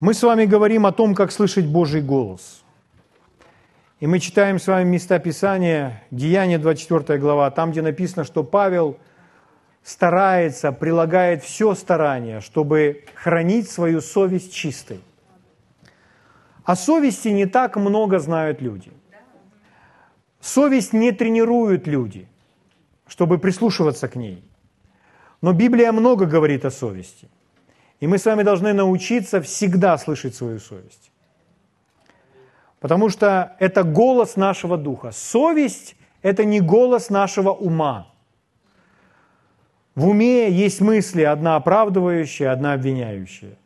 Мы с вами говорим о том, как слышать Божий голос. И мы читаем с вами места Писания, Деяние 24 глава, там, где написано, что Павел старается, прилагает все старание, чтобы хранить свою совесть чистой. О совести не так много знают люди. Совесть не тренируют люди, чтобы прислушиваться к ней. Но Библия много говорит о совести – и мы с вами должны научиться всегда слышать свою совесть. Потому что это голос нашего духа. Совесть – это не голос нашего ума. В уме есть мысли, одна оправдывающая, одна обвиняющая.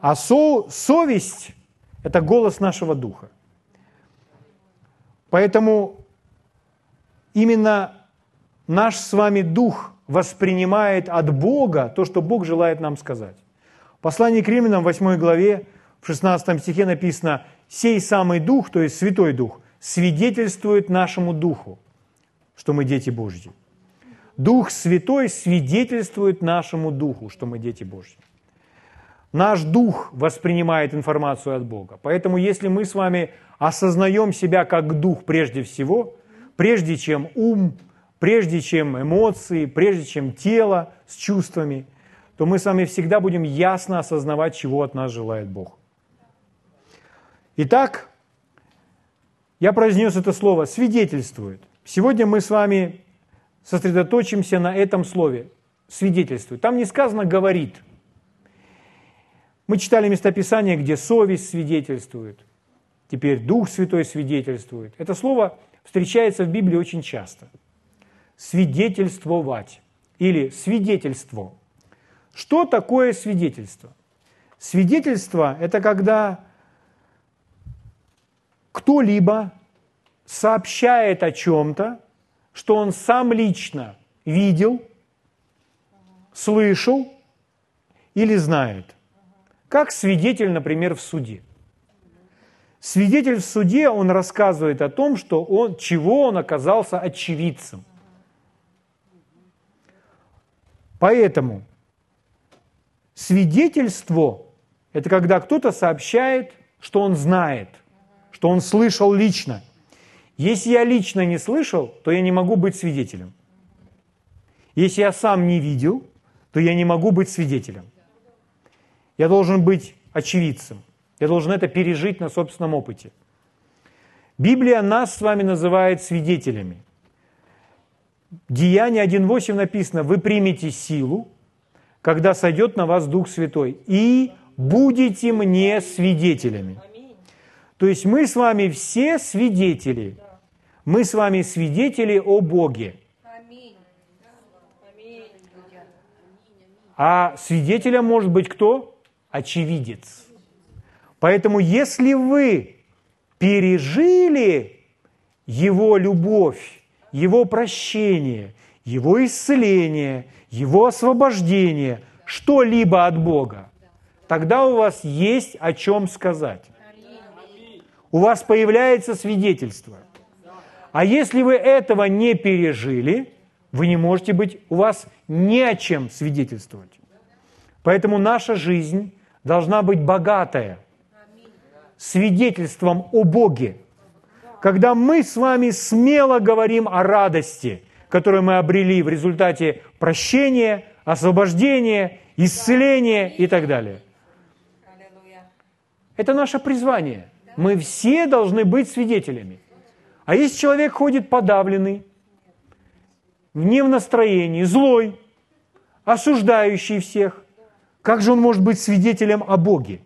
А со, совесть – это голос нашего духа. Поэтому именно наш с вами дух воспринимает от Бога то, что Бог желает нам сказать. В послании к римлянам, 8 главе, в 16 стихе написано, «Сей самый Дух, то есть Святой Дух, свидетельствует нашему Духу, что мы дети Божьи». Дух Святой свидетельствует нашему Духу, что мы дети Божьи. Наш Дух воспринимает информацию от Бога. Поэтому если мы с вами осознаем себя как Дух прежде всего, прежде чем ум, прежде чем эмоции, прежде чем тело с чувствами – то мы с вами всегда будем ясно осознавать, чего от нас желает Бог. Итак, я произнес это слово «свидетельствует». Сегодня мы с вами сосредоточимся на этом слове «свидетельствует». Там не сказано «говорит». Мы читали местописание, где совесть свидетельствует, теперь Дух Святой свидетельствует. Это слово встречается в Библии очень часто. Свидетельствовать или свидетельство – что такое свидетельство? Свидетельство – это когда кто-либо сообщает о чем-то, что он сам лично видел, слышал или знает. Как свидетель, например, в суде. Свидетель в суде, он рассказывает о том, что он, чего он оказался очевидцем. Поэтому Свидетельство – это когда кто-то сообщает, что он знает, что он слышал лично. Если я лично не слышал, то я не могу быть свидетелем. Если я сам не видел, то я не могу быть свидетелем. Я должен быть очевидцем. Я должен это пережить на собственном опыте. Библия нас с вами называет свидетелями. Деяние 1.8 написано, вы примете силу, когда сойдет на вас Дух Святой, и будете мне свидетелями. То есть мы с вами все свидетели. Мы с вами свидетели о Боге. А свидетелем может быть кто? Очевидец. Поэтому если вы пережили Его любовь, Его прощение, Его исцеление – его освобождение, что-либо от Бога, тогда у вас есть о чем сказать. У вас появляется свидетельство. А если вы этого не пережили, вы не можете быть, у вас не о чем свидетельствовать. Поэтому наша жизнь должна быть богатая свидетельством о Боге. Когда мы с вами смело говорим о радости – которую мы обрели в результате прощения, освобождения, исцеления и так далее. Это наше призвание. Мы все должны быть свидетелями. А если человек ходит подавленный, не в настроении, злой, осуждающий всех, как же он может быть свидетелем о Боге?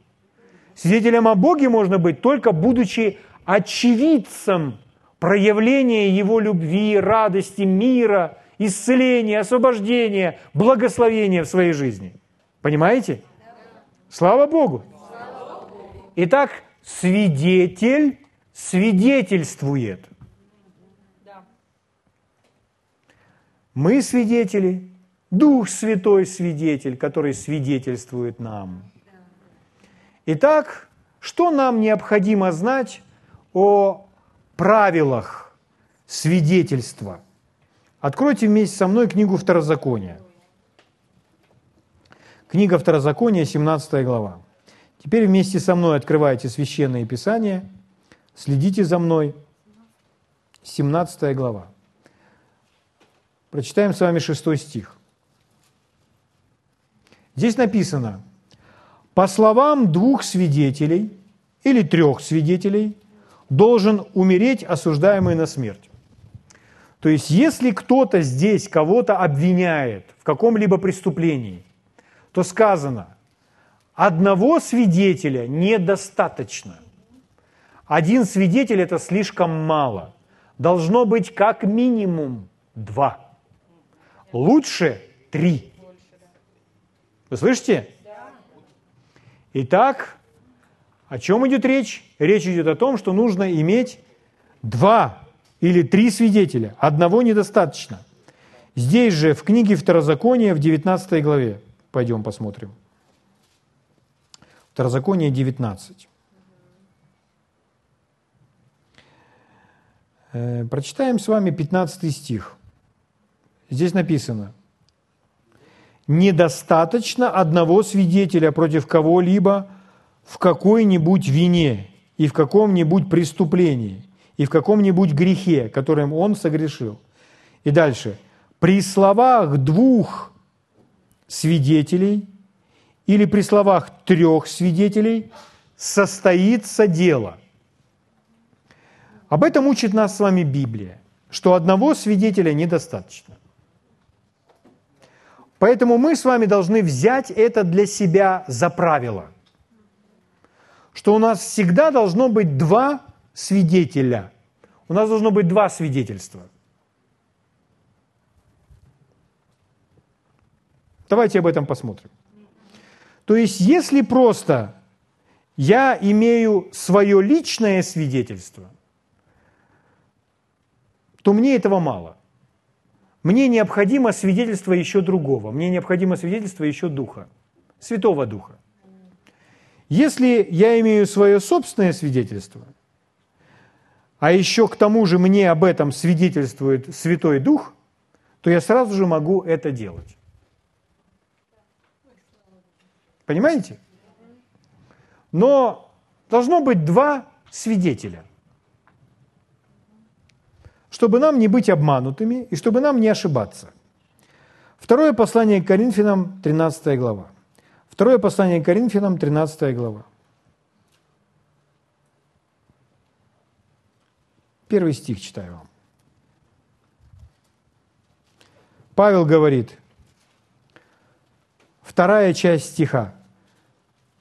Свидетелем о Боге можно быть только будучи очевидцем проявление Его любви, радости, мира, исцеления, освобождения, благословения в своей жизни. Понимаете? Слава Богу! Итак, свидетель свидетельствует. Мы свидетели, Дух Святой свидетель, который свидетельствует нам. Итак, что нам необходимо знать о правилах свидетельства. Откройте вместе со мной книгу Второзакония. Книга Второзакония, 17 глава. Теперь вместе со мной открывайте Священное Писание, следите за мной. 17 глава. Прочитаем с вами 6 стих. Здесь написано, по словам двух свидетелей или трех свидетелей должен умереть осуждаемый на смерть. То есть, если кто-то здесь кого-то обвиняет в каком-либо преступлении, то сказано, одного свидетеля недостаточно. Один свидетель – это слишком мало. Должно быть как минимум два. Лучше три. Вы слышите? Итак, о чем идет речь? Речь идет о том, что нужно иметь два или три свидетеля. Одного недостаточно. Здесь же, в книге Второзакония, в 19 главе, пойдем посмотрим. Второзаконие 19. Э, прочитаем с вами 15 стих. Здесь написано, «Недостаточно одного свидетеля против кого-либо в какой-нибудь вине и в каком-нибудь преступлении, и в каком-нибудь грехе, которым он согрешил». И дальше. «При словах двух свидетелей или при словах трех свидетелей состоится дело». Об этом учит нас с вами Библия, что одного свидетеля недостаточно. Поэтому мы с вами должны взять это для себя за правило, что у нас всегда должно быть два свидетеля. У нас должно быть два свидетельства. Давайте об этом посмотрим. То есть, если просто я имею свое личное свидетельство – то мне этого мало. Мне необходимо свидетельство еще другого. Мне необходимо свидетельство еще Духа, Святого Духа. Если я имею свое собственное свидетельство, а еще к тому же мне об этом свидетельствует Святой Дух, то я сразу же могу это делать. Понимаете? Но должно быть два свидетеля чтобы нам не быть обманутыми и чтобы нам не ошибаться. Второе послание к Коринфянам, 13 глава. Второе послание к Коринфянам, 13 глава. Первый стих читаю вам. Павел говорит, вторая часть стиха.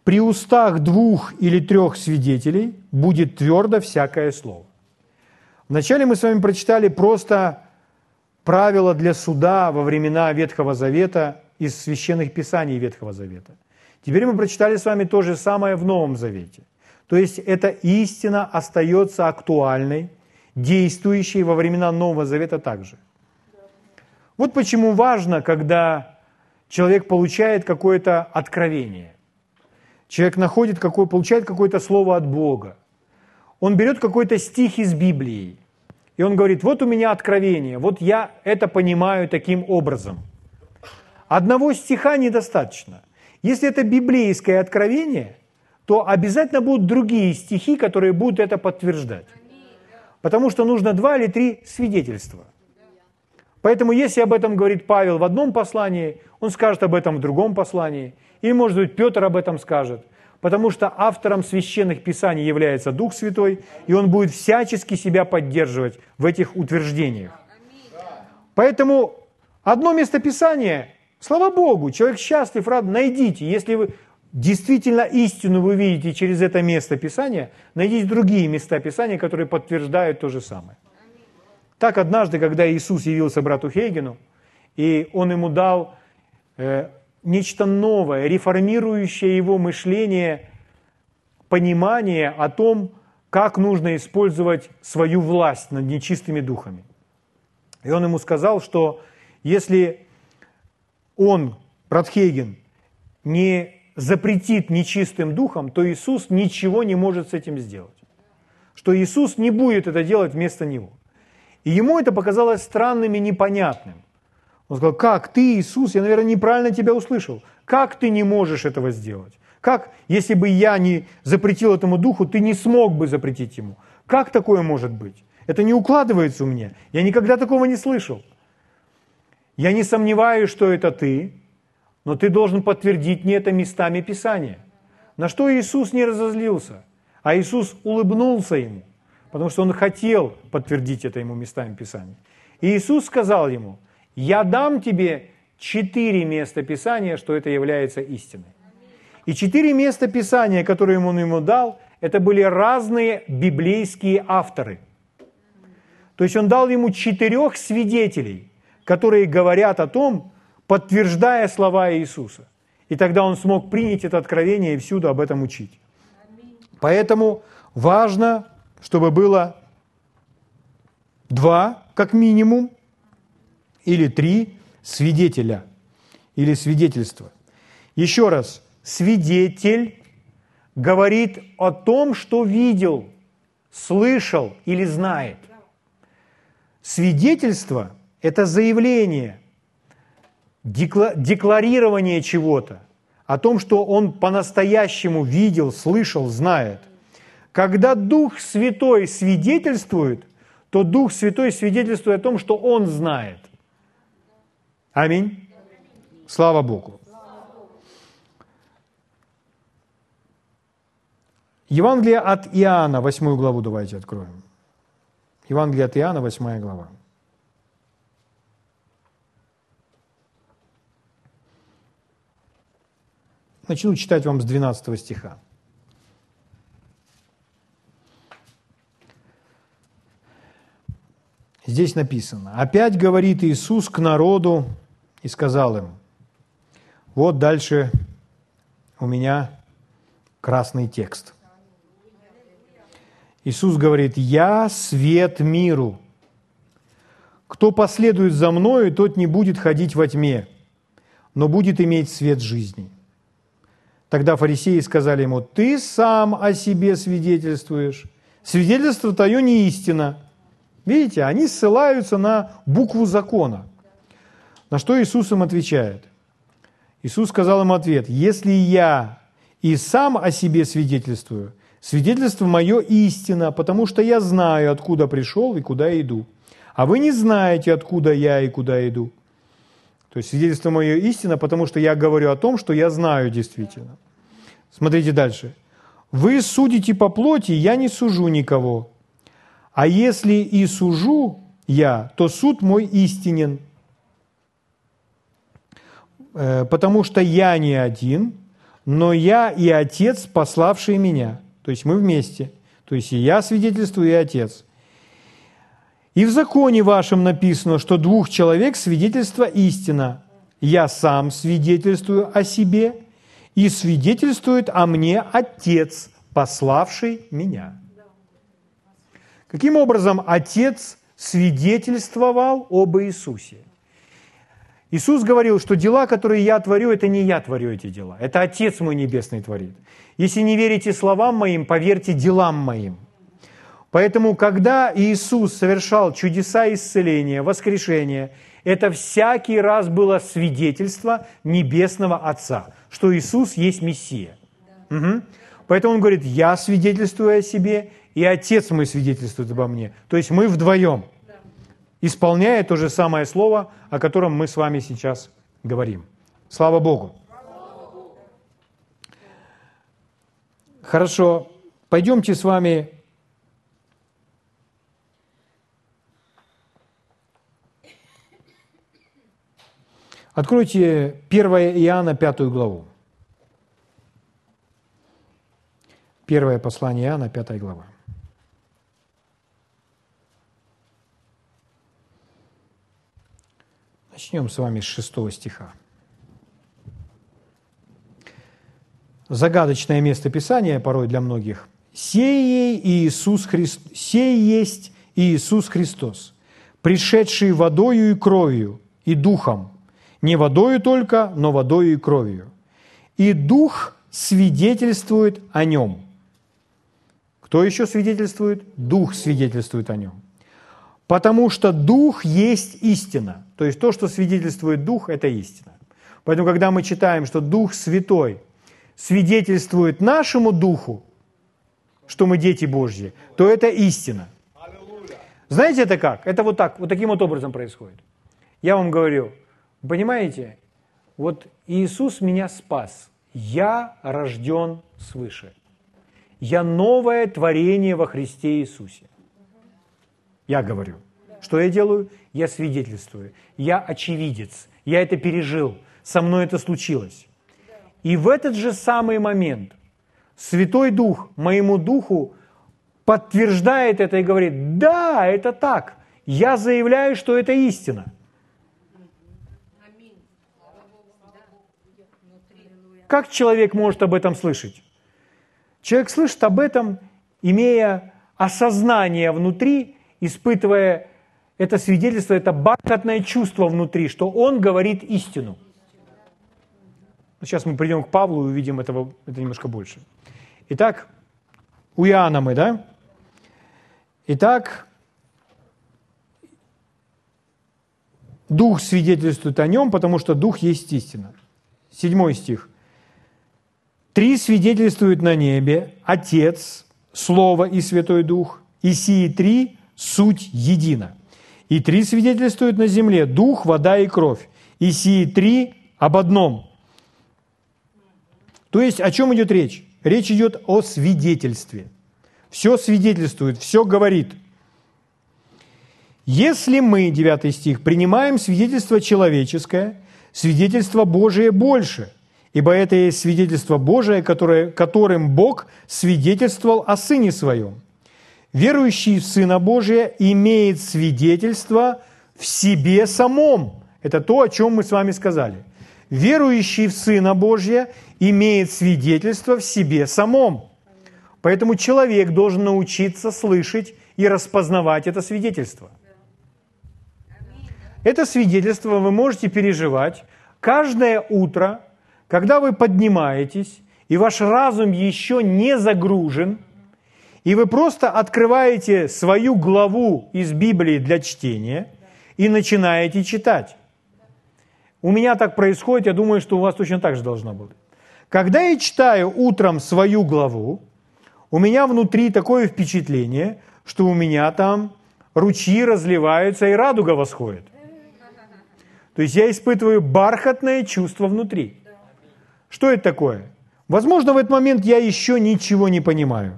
«При устах двух или трех свидетелей будет твердо всякое слово». Вначале мы с вами прочитали просто правила для суда во времена Ветхого Завета из священных писаний Ветхого Завета. Теперь мы прочитали с вами то же самое в Новом Завете. То есть эта истина остается актуальной, действующей во времена Нового Завета также. Вот почему важно, когда человек получает какое-то откровение. Человек находит какое, получает какое-то слово от Бога. Он берет какой-то стих из Библии и он говорит, вот у меня откровение, вот я это понимаю таким образом. Одного стиха недостаточно. Если это библейское откровение, то обязательно будут другие стихи, которые будут это подтверждать. Потому что нужно два или три свидетельства. Поэтому если об этом говорит Павел в одном послании, он скажет об этом в другом послании. Или, может быть, Петр об этом скажет потому что автором священных писаний является Дух Святой, и он будет всячески себя поддерживать в этих утверждениях. Поэтому одно местописание, слава Богу, человек счастлив, рад, найдите. Если вы действительно истину вы видите через это место Писания, найдите другие места Писания, которые подтверждают то же самое. Так однажды, когда Иисус явился брату Хейгену, и он ему дал э, нечто новое, реформирующее его мышление, понимание о том, как нужно использовать свою власть над нечистыми духами. И он ему сказал, что если он, Братхейген, не запретит нечистым духом, то Иисус ничего не может с этим сделать. Что Иисус не будет это делать вместо него. И ему это показалось странным и непонятным. Он сказал, как ты, Иисус, я, наверное, неправильно тебя услышал. Как ты не можешь этого сделать? Как, если бы я не запретил этому духу, ты не смог бы запретить ему? Как такое может быть? Это не укладывается у меня. Я никогда такого не слышал. Я не сомневаюсь, что это ты, но ты должен подтвердить мне это местами Писания. На что Иисус не разозлился, а Иисус улыбнулся ему, потому что он хотел подтвердить это ему местами Писания. И Иисус сказал ему, я дам тебе четыре места Писания, что это является истиной. И четыре места Писания, которые он ему дал, это были разные библейские авторы. То есть он дал ему четырех свидетелей, которые говорят о том, подтверждая слова Иисуса. И тогда он смог принять это откровение и всюду об этом учить. Поэтому важно, чтобы было два, как минимум, или три свидетеля или свидетельства. Еще раз, свидетель говорит о том, что видел, слышал или знает. Свидетельство – это заявление, декларирование чего-то, о том, что он по-настоящему видел, слышал, знает. Когда Дух Святой свидетельствует, то Дух Святой свидетельствует о том, что он знает. Аминь. Слава Богу. Евангелие от Иоанна, 8 главу давайте откроем. Евангелие от Иоанна, 8 глава. Начну читать вам с 12 стиха. Здесь написано, «Опять говорит Иисус к народу и сказал им, вот дальше у меня красный текст – Иисус говорит, «Я свет миру. Кто последует за мною, тот не будет ходить во тьме, но будет иметь свет жизни». Тогда фарисеи сказали ему, «Ты сам о себе свидетельствуешь. Свидетельство твое не истина». Видите, они ссылаются на букву закона. На что Иисус им отвечает? Иисус сказал им ответ, «Если я и сам о себе свидетельствую, Свидетельство мое истина, потому что я знаю, откуда пришел и куда иду. А вы не знаете, откуда я и куда иду. То есть свидетельство мое истина, потому что я говорю о том, что я знаю действительно. Смотрите дальше. Вы судите по плоти, я не сужу никого. А если и сужу я, то суд мой истинен. Э, потому что я не один, но я и Отец, пославший меня – то есть мы вместе. То есть и я свидетельствую, и Отец. И в законе вашем написано, что двух человек свидетельство истина. Я сам свидетельствую о себе, и свидетельствует о мне Отец, пославший меня. Каким образом Отец свидетельствовал об Иисусе? Иисус говорил, что дела, которые я творю, это не я творю эти дела, это Отец мой Небесный творит. Если не верите словам моим, поверьте делам моим. Поэтому, когда Иисус совершал чудеса исцеления, воскрешения, это всякий раз было свидетельство Небесного Отца, что Иисус есть Мессия. Угу. Поэтому Он говорит, я свидетельствую о себе, и Отец мой свидетельствует обо мне. То есть мы вдвоем – исполняя то же самое слово, о котором мы с вами сейчас говорим. Слава Богу. Хорошо, пойдемте с вами Откройте 1 Иоанна 5 главу. Первое послание Иоанна, 5 глава. Начнем с вами с шестого стиха. Загадочное место Писания порой для многих. «Сей, Иисус Христ... «Сей есть Иисус Христос, пришедший водою и кровью, и духом, не водою только, но водою и кровью. И дух свидетельствует о нем». Кто еще свидетельствует? Дух свидетельствует о нем. Потому что Дух есть истина. То есть то, что свидетельствует Дух, это истина. Поэтому, когда мы читаем, что Дух Святой свидетельствует нашему духу, что мы дети Божьи, то это истина. Знаете это как? Это вот так, вот таким вот образом происходит. Я вам говорю, понимаете, вот Иисус меня спас. Я рожден свыше. Я новое творение во Христе Иисусе. Я говорю. Что я делаю? Я свидетельствую. Я очевидец. Я это пережил. Со мной это случилось. И в этот же самый момент Святой Дух моему Духу подтверждает это и говорит, да, это так. Я заявляю, что это истина. Как человек может об этом слышать? Человек слышит об этом, имея осознание внутри, испытывая это свидетельство, это бархатное чувство внутри, что он говорит истину. Сейчас мы придем к Павлу и увидим этого, это немножко больше. Итак, у Иоанна мы, да? Итак, Дух свидетельствует о нем, потому что Дух есть истина. Седьмой стих. Три свидетельствуют на небе – Отец, Слово и Святой Дух, и сии три – суть едина. И три свидетельствуют на земле – Дух, вода и кровь, и сии три – об одном. То есть о чем идет речь? Речь идет о свидетельстве. Все свидетельствует, все говорит. Если мы, 9 стих, принимаем свидетельство человеческое, свидетельство Божие больше – ибо это есть свидетельство Божие, которое, которым Бог свидетельствовал о Сыне Своем. Верующий в Сына Божия имеет свидетельство в себе самом. Это то, о чем мы с вами сказали. Верующий в Сына Божия имеет свидетельство в себе самом. Поэтому человек должен научиться слышать и распознавать это свидетельство. Это свидетельство вы можете переживать каждое утро – когда вы поднимаетесь, и ваш разум еще не загружен, и вы просто открываете свою главу из Библии для чтения и начинаете читать. У меня так происходит, я думаю, что у вас точно так же должно быть. Когда я читаю утром свою главу, у меня внутри такое впечатление, что у меня там ручьи разливаются и радуга восходит. То есть я испытываю бархатное чувство внутри. Что это такое? Возможно, в этот момент я еще ничего не понимаю.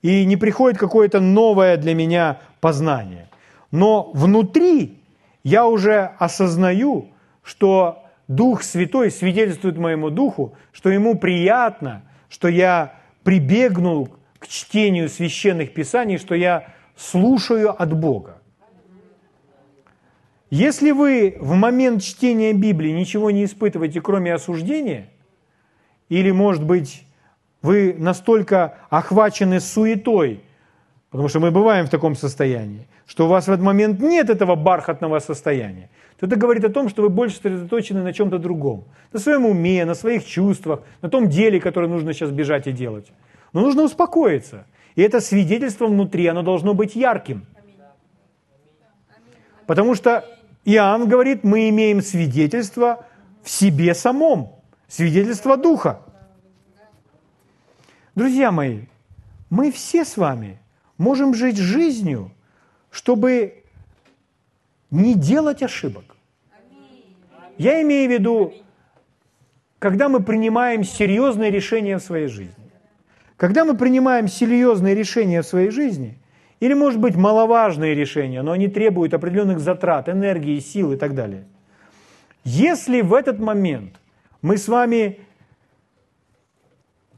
И не приходит какое-то новое для меня познание. Но внутри я уже осознаю, что Дух Святой свидетельствует моему Духу, что ему приятно, что я прибегнул к чтению священных писаний, что я слушаю от Бога. Если вы в момент чтения Библии ничего не испытываете, кроме осуждения – или, может быть, вы настолько охвачены суетой, потому что мы бываем в таком состоянии, что у вас в этот момент нет этого бархатного состояния, то это говорит о том, что вы больше сосредоточены на чем-то другом. На своем уме, на своих чувствах, на том деле, которое нужно сейчас бежать и делать. Но нужно успокоиться. И это свидетельство внутри, оно должно быть ярким. Потому что Иоанн говорит, мы имеем свидетельство в себе самом. Свидетельство Духа. Друзья мои, мы все с вами можем жить жизнью, чтобы не делать ошибок. Я имею в виду, когда мы принимаем серьезные решения в своей жизни. Когда мы принимаем серьезные решения в своей жизни, или, может быть, маловажные решения, но они требуют определенных затрат, энергии, сил и так далее. Если в этот момент – мы с вами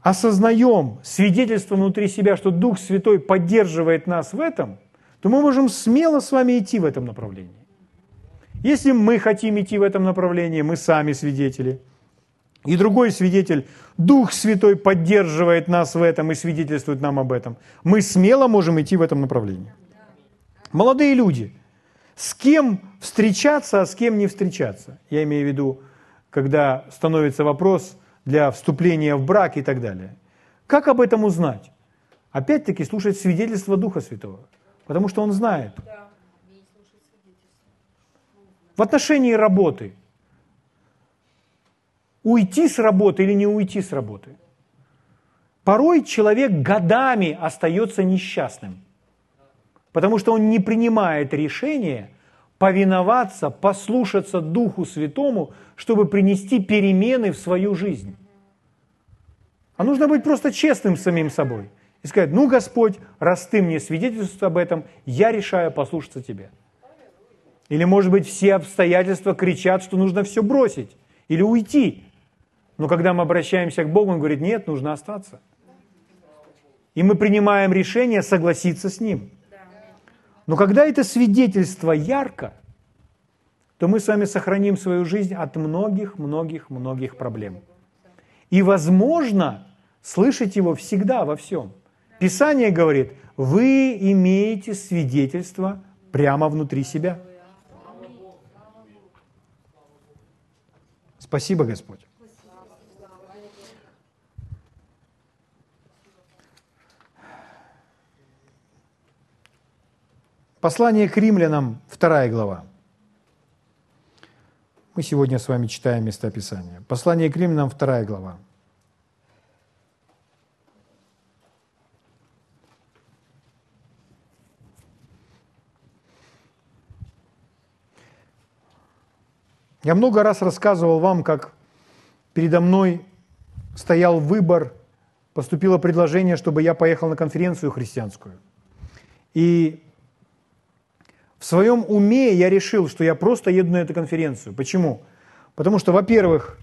осознаем свидетельство внутри себя, что Дух Святой поддерживает нас в этом, то мы можем смело с вами идти в этом направлении. Если мы хотим идти в этом направлении, мы сами свидетели. И другой свидетель, Дух Святой поддерживает нас в этом и свидетельствует нам об этом. Мы смело можем идти в этом направлении. Молодые люди, с кем встречаться, а с кем не встречаться? Я имею в виду когда становится вопрос для вступления в брак и так далее. Как об этом узнать? Опять-таки слушать свидетельство Духа Святого, потому что он знает. В отношении работы. уйти с работы или не уйти с работы. Порой человек годами остается несчастным, потому что он не принимает решение повиноваться, послушаться Духу Святому, чтобы принести перемены в свою жизнь. А нужно быть просто честным с самим собой и сказать, ну, Господь, раз Ты мне свидетельствуешь об этом, я решаю послушаться Тебе. Или, может быть, все обстоятельства кричат, что нужно все бросить или уйти. Но когда мы обращаемся к Богу, Он говорит, нет, нужно остаться. И мы принимаем решение согласиться с Ним. Но когда это свидетельство ярко, то мы с вами сохраним свою жизнь от многих-многих-многих проблем. И, возможно, слышать его всегда во всем. Писание говорит, вы имеете свидетельство прямо внутри себя. Спасибо, Господь. Послание к римлянам, вторая глава. Мы сегодня с вами читаем местописание. Послание к римлянам, вторая глава. Я много раз рассказывал вам, как передо мной стоял выбор, поступило предложение, чтобы я поехал на конференцию христианскую. И в своем уме я решил, что я просто еду на эту конференцию. Почему? Потому что, во-первых,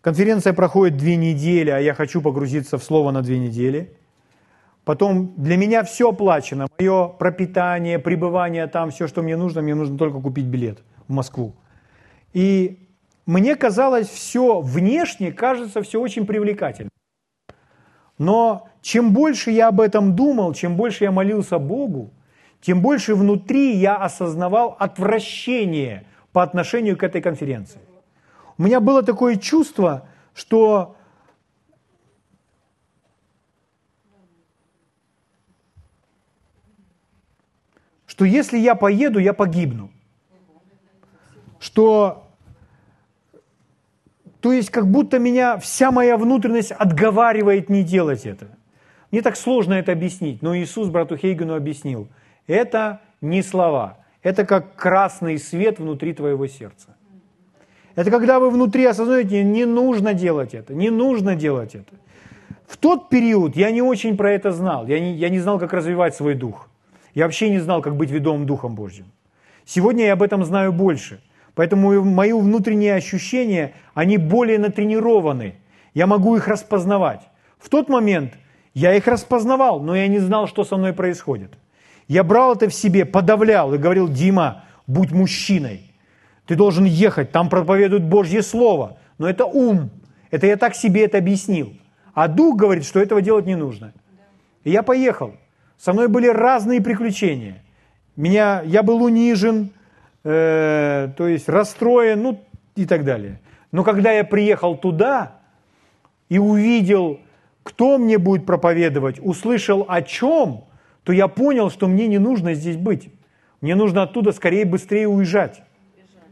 конференция проходит две недели, а я хочу погрузиться в слово на две недели. Потом для меня все оплачено. Мое пропитание, пребывание там, все, что мне нужно, мне нужно только купить билет в Москву. И мне казалось, все внешне кажется все очень привлекательно. Но чем больше я об этом думал, чем больше я молился Богу, тем больше внутри я осознавал отвращение по отношению к этой конференции. У меня было такое чувство, что что если я поеду, я погибну. Что то есть как будто меня вся моя внутренность отговаривает не делать это. Мне так сложно это объяснить, но Иисус брату Хейгену объяснил. Это не слова, это как красный свет внутри твоего сердца. Это когда вы внутри осознаете, не нужно делать это, не нужно делать это. В тот период я не очень про это знал, я не, я не знал, как развивать свой дух. Я вообще не знал, как быть ведомым Духом Божьим. Сегодня я об этом знаю больше. Поэтому мои внутренние ощущения, они более натренированы. Я могу их распознавать. В тот момент я их распознавал, но я не знал, что со мной происходит. Я брал это в себе, подавлял и говорил, Дима, будь мужчиной. Ты должен ехать, там проповедуют Божье Слово. Но это ум. Это я так себе это объяснил. А дух говорит, что этого делать не нужно. И я поехал. Со мной были разные приключения. Меня, я был унижен, э, то есть расстроен, ну и так далее. Но когда я приехал туда и увидел, кто мне будет проповедовать, услышал о чем, то я понял, что мне не нужно здесь быть. Мне нужно оттуда скорее быстрее уезжать.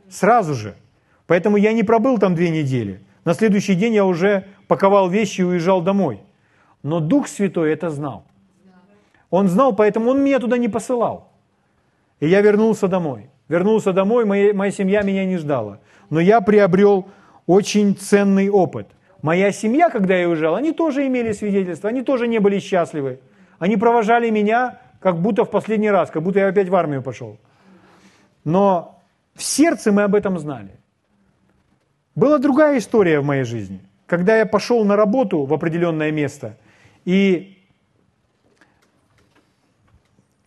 Сразу же. Поэтому я не пробыл там две недели. На следующий день я уже паковал вещи и уезжал домой. Но Дух Святой это знал. Он знал, поэтому он меня туда не посылал. И я вернулся домой. Вернулся домой, моя, моя семья меня не ждала. Но я приобрел очень ценный опыт. Моя семья, когда я уезжал, они тоже имели свидетельство, они тоже не были счастливы. Они провожали меня, как будто в последний раз, как будто я опять в армию пошел. Но в сердце мы об этом знали. Была другая история в моей жизни. Когда я пошел на работу в определенное место, и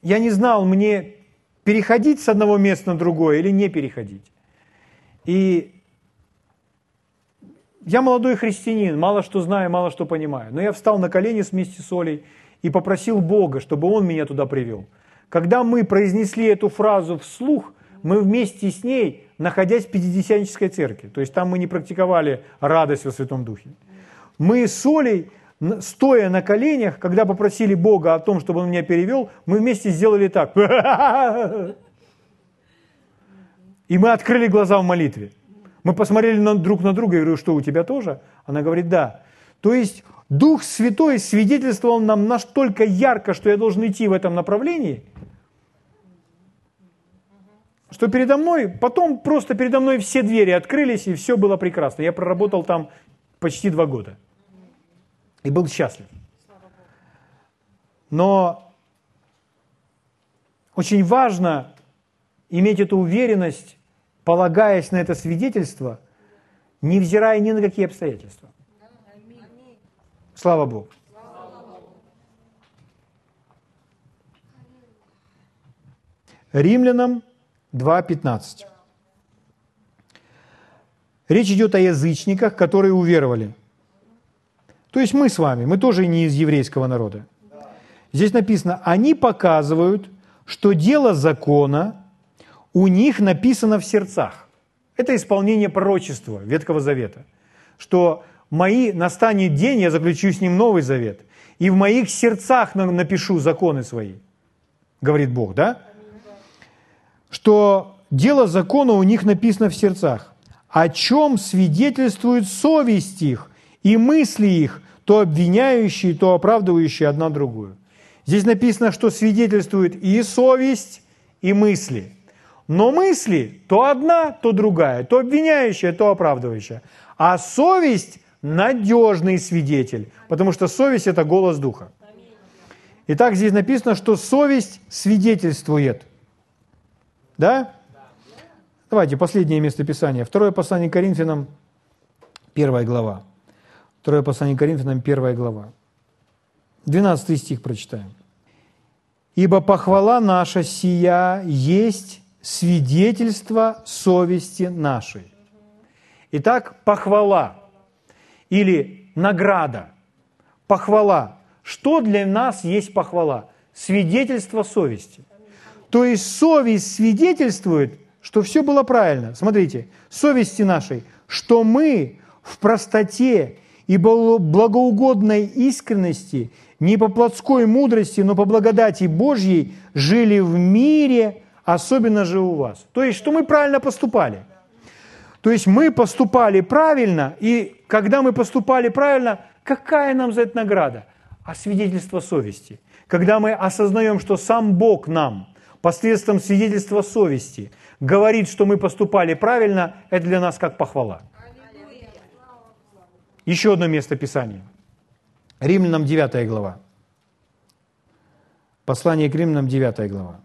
я не знал, мне переходить с одного места на другое или не переходить. И я молодой христианин, мало что знаю, мало что понимаю. Но я встал на колени вместе с Олей и попросил Бога, чтобы Он меня туда привел. Когда мы произнесли эту фразу вслух, мы вместе с ней, находясь в Пятидесятнической церкви, то есть там мы не практиковали радость во Святом Духе, мы с Олей стоя на коленях, когда попросили Бога о том, чтобы Он меня перевел, мы вместе сделали так. И мы открыли глаза в молитве. Мы посмотрели друг на друга, я говорю, что у тебя тоже? Она говорит, да. То есть Дух Святой свидетельствовал нам настолько ярко, что я должен идти в этом направлении, что передо мной, потом просто передо мной все двери открылись, и все было прекрасно. Я проработал там почти два года. И был счастлив. Но очень важно иметь эту уверенность, полагаясь на это свидетельство, невзирая ни на какие обстоятельства. Слава Богу. Римлянам 2.15. Речь идет о язычниках, которые уверовали. То есть мы с вами, мы тоже не из еврейского народа. Здесь написано, они показывают, что дело закона у них написано в сердцах. Это исполнение пророчества Ветхого Завета, что мои, настанет день, я заключу с ним новый завет, и в моих сердцах напишу законы свои, говорит Бог, да? Что дело закона у них написано в сердцах, о чем свидетельствует совесть их и мысли их, то обвиняющие, то оправдывающие одна другую. Здесь написано, что свидетельствует и совесть, и мысли. Но мысли то одна, то другая, то обвиняющая, то оправдывающая. А совесть – надежный свидетель, потому что совесть – это голос Духа. Итак, здесь написано, что совесть свидетельствует. Да? Давайте, последнее место Писания. Второе послание Коринфянам, первая глава. Второе послание Коринфянам, первая глава. 12 стих прочитаем. «Ибо похвала наша сия есть свидетельство совести нашей». Итак, похвала или награда. Похвала. Что для нас есть похвала? Свидетельство совести. То есть совесть свидетельствует, что все было правильно. Смотрите, совести нашей, что мы в простоте и благоугодной искренности – не по плотской мудрости, но по благодати Божьей жили в мире, особенно же у вас. То есть, что мы правильно поступали. То есть мы поступали правильно, и когда мы поступали правильно, какая нам за это награда? А свидетельство совести. Когда мы осознаем, что сам Бог нам посредством свидетельства совести говорит, что мы поступали правильно, это для нас как похвала. Еще одно место Писания – Римлянам 9 глава. Послание к Римлянам 9 глава.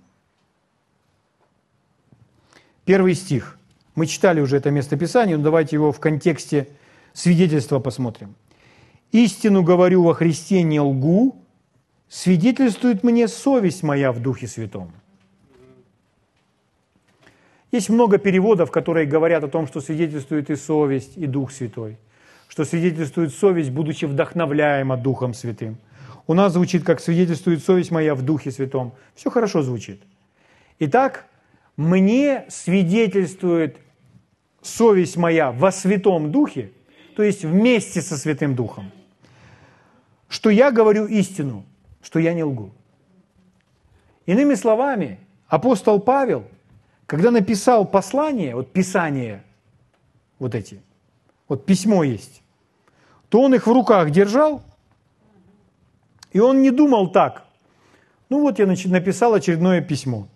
Первый стих. Мы читали уже это местописание, но давайте его в контексте свидетельства посмотрим. «Истину говорю во Христе, не лгу, свидетельствует мне совесть моя в Духе Святом». Есть много переводов, которые говорят о том, что свидетельствует и совесть, и Дух Святой – что свидетельствует совесть, будучи вдохновляема Духом Святым. У нас звучит, как свидетельствует совесть моя в Духе Святом. Все хорошо звучит. Итак, мне свидетельствует совесть моя во Святом Духе, то есть вместе со Святым Духом, что я говорю истину, что я не лгу. Иными словами, апостол Павел, когда написал послание, вот писание, вот эти, вот письмо есть, то он их в руках держал, и он не думал так. Ну вот я написал очередное письмо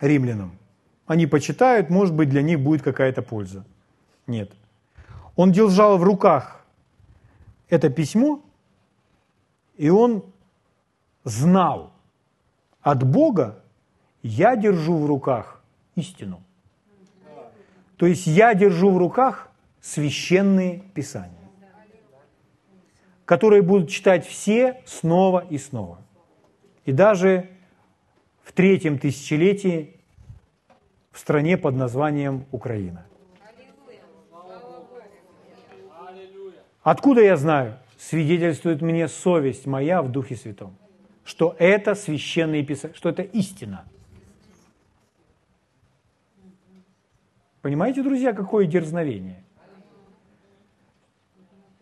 римлянам. Они почитают, может быть, для них будет какая-то польза. Нет. Он держал в руках это письмо, и он знал от Бога, я держу в руках истину. То есть я держу в руках священные писания которые будут читать все снова и снова. И даже в третьем тысячелетии в стране под названием Украина. Откуда я знаю? Свидетельствует мне совесть моя в Духе Святом, что это священные писания, что это истина. Понимаете, друзья, какое дерзновение?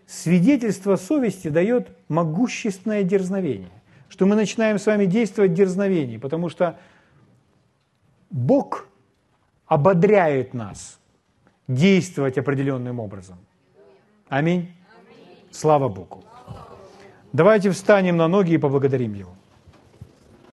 свидетельство совести дает могущественное дерзновение, что мы начинаем с вами действовать в дерзновении, потому что Бог ободряет нас действовать определенным образом. Аминь. Аминь. Слава Богу. Давайте встанем на ноги и поблагодарим Его.